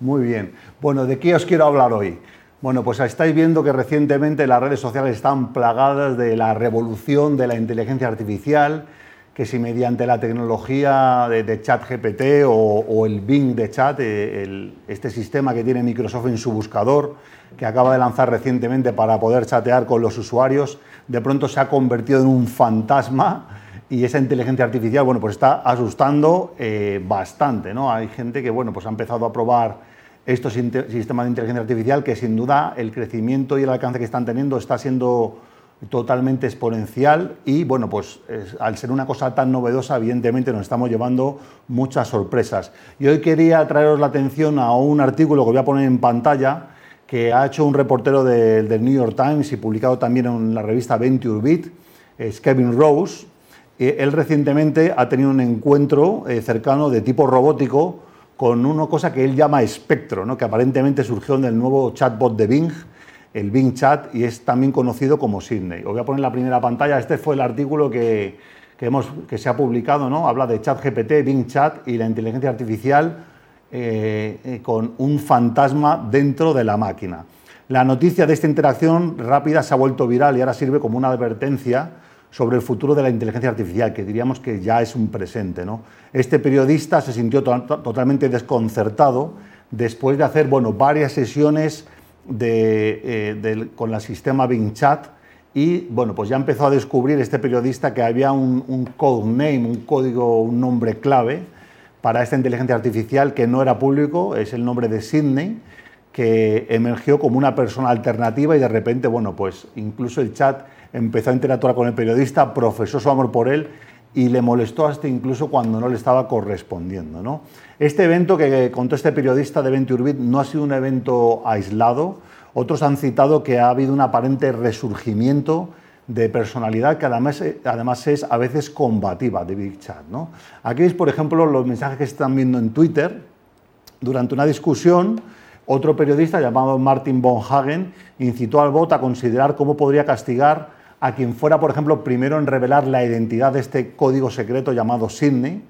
Muy bien. Bueno, ¿de qué os quiero hablar hoy? Bueno, pues estáis viendo que recientemente las redes sociales están plagadas de la revolución de la inteligencia artificial, que si mediante la tecnología de, chat GPT o, el Bing de chat, eh, este sistema que tiene Microsoft en su buscador, que acaba de lanzar recientemente para poder chatear con los usuarios, de pronto se ha convertido en un fantasma y esa inteligencia artificial, bueno, pues está asustando eh, bastante, ¿no? Hay gente que, bueno, pues ha empezado a probar estos sistemas de inteligencia artificial que sin duda el crecimiento y el alcance que están teniendo está siendo totalmente exponencial y bueno, pues al ser una cosa tan novedosa, evidentemente nos estamos llevando muchas sorpresas. Y hoy quería traeros la atención a un artículo que voy a poner en pantalla que ha hecho un reportero del New York Times y publicado también en la revista Venture Beat, es Kevin Rose. Él recientemente ha tenido un encuentro eh, cercano de tipo robótico con una cosa que él llama espectro, que aparentemente surgió en el nuevo chatbot de Bing, el Bing Chat y es también conocido como Sydney. Os voy a poner la primera pantalla, este fue el artículo que, que se ha publicado, ¿no? habla de ChatGPT, Bing Chat y la inteligencia artificial eh, eh, con un fantasma dentro de la máquina. La noticia de esta interacción rápida se ha vuelto viral y ahora sirve como una advertencia sobre el futuro de la inteligencia artificial, que diríamos que ya es un presente. ¿no? Este periodista se sintió totalmente desconcertado después de hacer bueno, varias sesiones eh, con el sistema Bing Chat y bueno, pues ya empezó a descubrir este periodista que había un, un code un código, un nombre clave para esta inteligencia artificial que no era público, es el nombre de Sidney, que emergió como una persona alternativa y de repente, bueno, pues incluso el chat empezó a interactuar con el periodista, profesó su amor por él y le molestó hasta incluso cuando no le estaba correspondiendo. ¿no? Este evento que contó este periodista de Venture no ha sido un evento aislado. Otros han citado que ha habido un aparente resurgimiento de personalidad que además, además es a veces combativa de Big Chat. ¿no? Aquí veis, por ejemplo, los mensajes que están viendo en Twitter. Durante una discusión, otro periodista llamado Martin von Hagen incitó al bot a considerar cómo podría castigar a quien fuera, por ejemplo, primero en revelar la identidad de este código secreto llamado Sydney,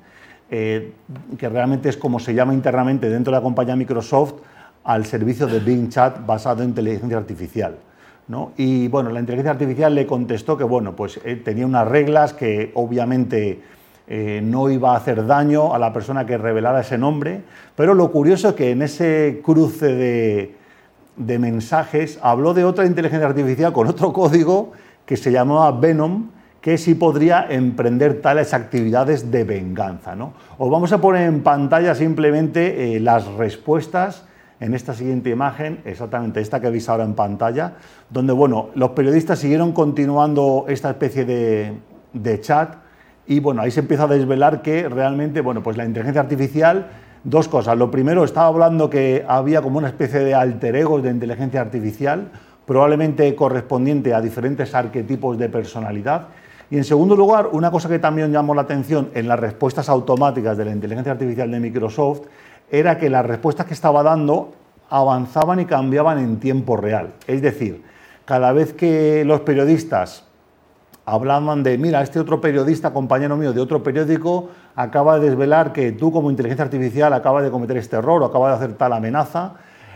eh, que realmente es como se llama internamente dentro de la compañía Microsoft al servicio de Bing Chat basado en inteligencia artificial. Y bueno, la inteligencia artificial le contestó que bueno, pues eh, tenía unas reglas que obviamente eh, no iba a hacer daño a la persona que revelara ese nombre, pero lo curioso es que en ese cruce de, mensajes habló de otra inteligencia artificial con otro código que se llamaba Venom, que sí podría emprender tales actividades de venganza. ¿no? Os vamos a poner en pantalla simplemente eh, las respuestas en esta siguiente imagen, exactamente esta que veis ahora en pantalla, donde bueno, los periodistas siguieron continuando esta especie de, de chat y bueno, ahí se empieza a desvelar que realmente, bueno, pues la inteligencia artificial, dos cosas. Lo primero, estaba hablando que había como una especie de alter ego de inteligencia artificial, probablemente correspondiente a diferentes arquetipos de personalidad, y en segundo lugar, una cosa que también llamó la atención en las respuestas automáticas de la inteligencia artificial de Microsoft era que las respuestas que estaba dando avanzaban y cambiaban en tiempo real. Es decir, cada vez que los periodistas hablaban de, mira, este otro periodista, compañero mío de otro periódico, acaba de desvelar que tú como inteligencia artificial acabas de cometer este error o acabas de hacer tal amenaza,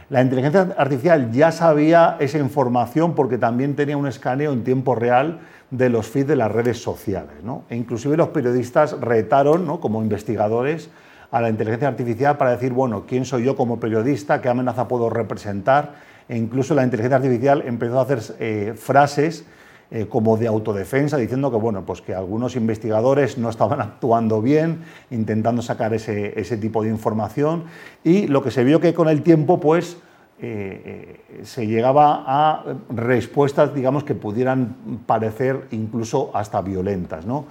la inteligencia artificial ya sabía esa información porque también tenía un escaneo en tiempo real de los feeds de las redes sociales. ¿no? E inclusive los periodistas retaron, ¿no? como investigadores, a la inteligencia artificial para decir, bueno, ¿quién soy yo como periodista? ¿Qué amenaza puedo representar? E incluso la inteligencia artificial empezó a hacer eh, frases eh, como de autodefensa, diciendo que, bueno, pues que algunos investigadores no estaban actuando bien, intentando sacar ese, ese tipo de información. Y lo que se vio que con el tiempo, pues, eh, eh, se llegaba a respuestas, digamos, que pudieran parecer incluso hasta violentas. ¿no?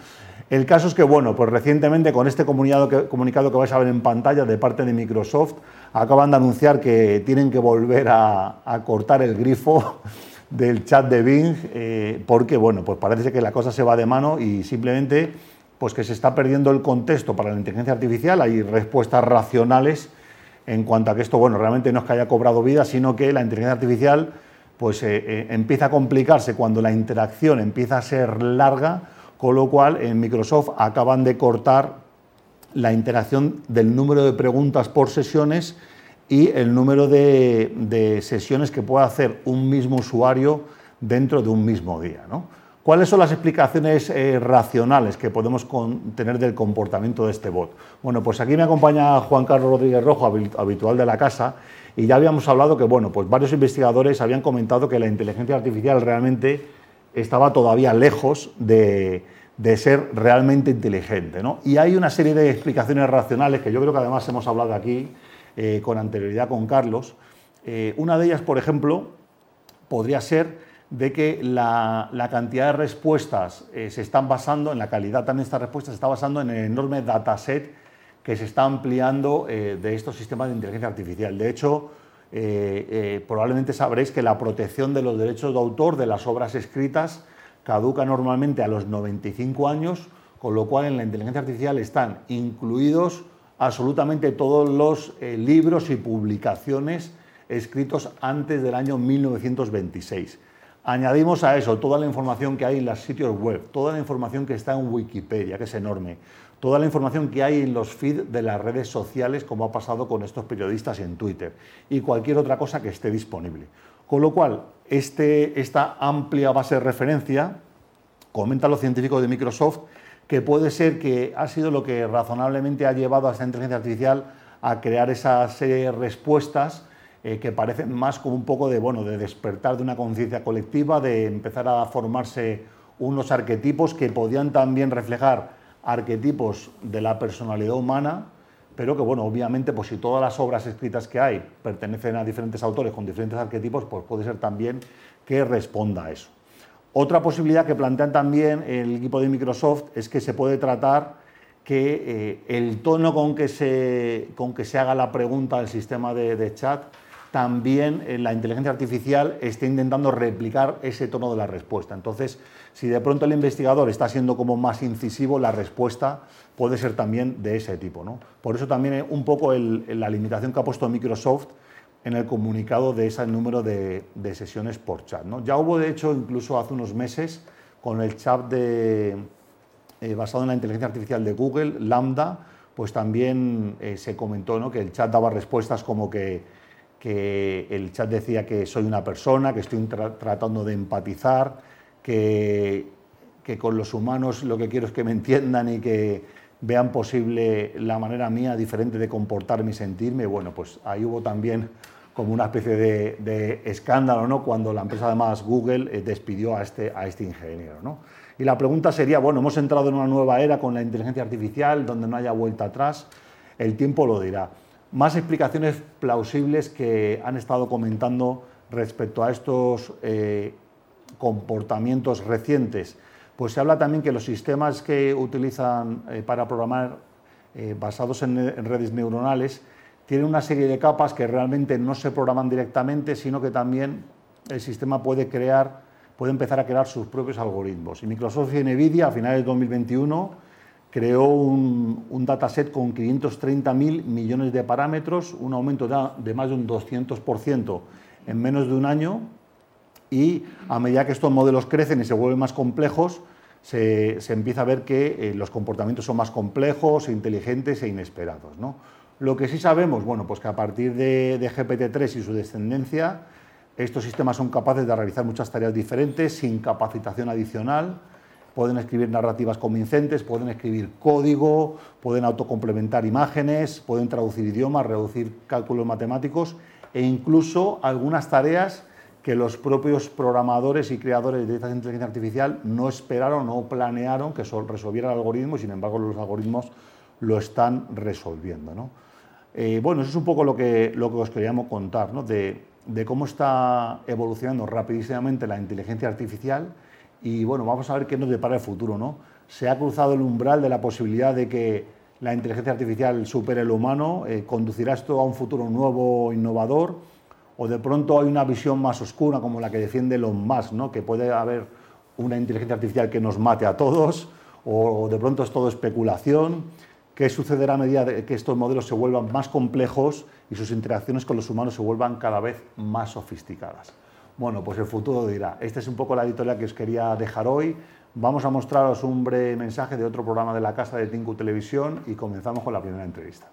El caso es que, bueno, pues recientemente con este comunicado que, comunicado que vais a ver en pantalla de parte de Microsoft, acaban de anunciar que tienen que volver a, cortar el grifo del chat de Bing, eh, porque, bueno, pues parece que la cosa se va de mano y simplemente pues que se está perdiendo el contexto para la inteligencia artificial, hay respuestas racionales en cuanto a que esto, bueno, realmente no es que haya cobrado vida, sino que la inteligencia artificial pues eh, eh, empieza a complicarse cuando la interacción empieza a ser larga, con lo cual en Microsoft acaban de cortar la interacción del número de preguntas por sesiones y el número de, sesiones que puede hacer un mismo usuario dentro de un mismo día. ¿Cuáles son las explicaciones eh, racionales que podemos tener del comportamiento de este bot? Bueno, pues aquí me acompaña Juan Carlos Rodríguez Rojo, habitual de la casa, y ya habíamos hablado que bueno, pues varios investigadores habían comentado que la inteligencia artificial realmente estaba todavía lejos de, ser realmente inteligente. Y hay una serie de explicaciones racionales que yo creo que además hemos hablado aquí eh, con anterioridad con Carlos. Eh, una de ellas, por ejemplo, podría ser de que la, cantidad de respuestas eh, se están basando, en la calidad también de estas respuestas, se está basando en el enorme dataset que se está ampliando de estos sistemas de inteligencia artificial. De hecho, probablemente sabréis que la protección de los derechos de autor de las obras escritas caduca normalmente a los 95 años, con lo cual en la inteligencia artificial están incluidos absolutamente todos los eh, libros y publicaciones escritos antes del año 1926. Añadimos a eso toda la información que hay en los sitios web, toda la información que está en Wikipedia, que es enorme, toda la información que hay en los feeds de las redes sociales, como ha pasado con estos periodistas en Twitter, y cualquier otra cosa que esté disponible. Con lo cual, este, esta amplia base de referencia, comentan los científicos de Microsoft, que puede ser que ha sido lo que razonablemente ha llevado a esta inteligencia artificial a crear esa serie de respuestas eh, que parecen más como un poco de, bueno, de despertar de una conciencia colectiva, de empezar a formarse unos arquetipos que podían también reflejar arquetipos de la personalidad humana, pero que, bueno, obviamente, pues si todas las obras escritas que hay pertenecen a diferentes autores con diferentes arquetipos, pues puede ser también que responda a eso. Otra posibilidad que plantean también el equipo de Microsoft es que se puede tratar que eh, el tono con que, se, con que se haga la pregunta del sistema de, chat, también en la inteligencia artificial esté intentando replicar ese tono de la respuesta. Entonces, si de pronto el investigador está siendo como más incisivo, la respuesta puede ser también de ese tipo. ¿no? Por eso también un poco la limitación que ha puesto Microsoft en el comunicado de ese número de, sesiones por chat. ¿no? Ya hubo, de hecho, incluso hace unos meses, con el chat de, eh, basado en la inteligencia artificial de Google, Lambda, pues también eh, se comentó ¿no? que el chat daba respuestas como que, que, el chat decía que soy una persona, que estoy tratando de empatizar, que, que con los humanos lo que quiero es que me entiendan y que vean posible la manera mía diferente de comportarme y sentirme. Bueno, pues ahí hubo también como una especie de, escándalo, ¿no? Cuando la empresa además Google eh, despidió a este, a este ingeniero, ¿no? Y la pregunta sería, bueno, hemos entrado en una nueva era con la inteligencia artificial donde no haya vuelta atrás, el tiempo lo dirá. Más explicaciones plausibles que han estado comentando respecto a estos eh, comportamientos recientes pues se habla también que los sistemas que utilizan eh, para programar eh, basados en, redes neuronales tienen una serie de capas que realmente no se programan directamente, sino que también el sistema puede crear, puede empezar a crear sus propios algoritmos. Y Microsoft y Nvidia a finales de 2021 creó un, dataset con 530.000 millones de parámetros, un aumento de más de un 200% en menos de un año, y a medida que estos modelos crecen y se vuelven más complejos, se, empieza a ver que eh, los comportamientos son más complejos, inteligentes e inesperados. Lo que sí sabemos, bueno, pues que a partir de, GPT-3 y su descendencia, estos sistemas son capaces de realizar muchas tareas diferentes sin capacitación adicional, pueden escribir narrativas convincentes, pueden escribir código, pueden autocomplementar imágenes, pueden traducir idiomas, reducir cálculos matemáticos e incluso algunas tareas que los propios programadores y creadores de esta inteligencia artificial no esperaron, no planearon que resolviera el algoritmo y sin embargo los algoritmos lo están resolviendo. Eh, bueno, eso es un poco lo que, os queríamos contar, de, cómo está evolucionando rapidísimamente la inteligencia artificial y bueno, vamos a ver qué nos depara el futuro. ¿no? Se ha cruzado el umbral de la posibilidad de que la inteligencia artificial supere el humano, eh, conducirá esto a un futuro nuevo, innovador, o de pronto hay una visión más oscura como la que defiende Elon Musk, ¿no? que puede haber una inteligencia artificial que nos mate a todos, o de pronto es todo especulación. ¿Qué sucederá a medida que estos modelos se vuelvan más complejos y sus interacciones con los humanos se vuelvan cada vez más sofisticadas? Bueno, pues el futuro dirá. Esta es un poco la editorial que os quería dejar hoy. Vamos a mostraros un breve mensaje de otro programa de la casa de Tinku Televisión y comenzamos con la primera entrevista.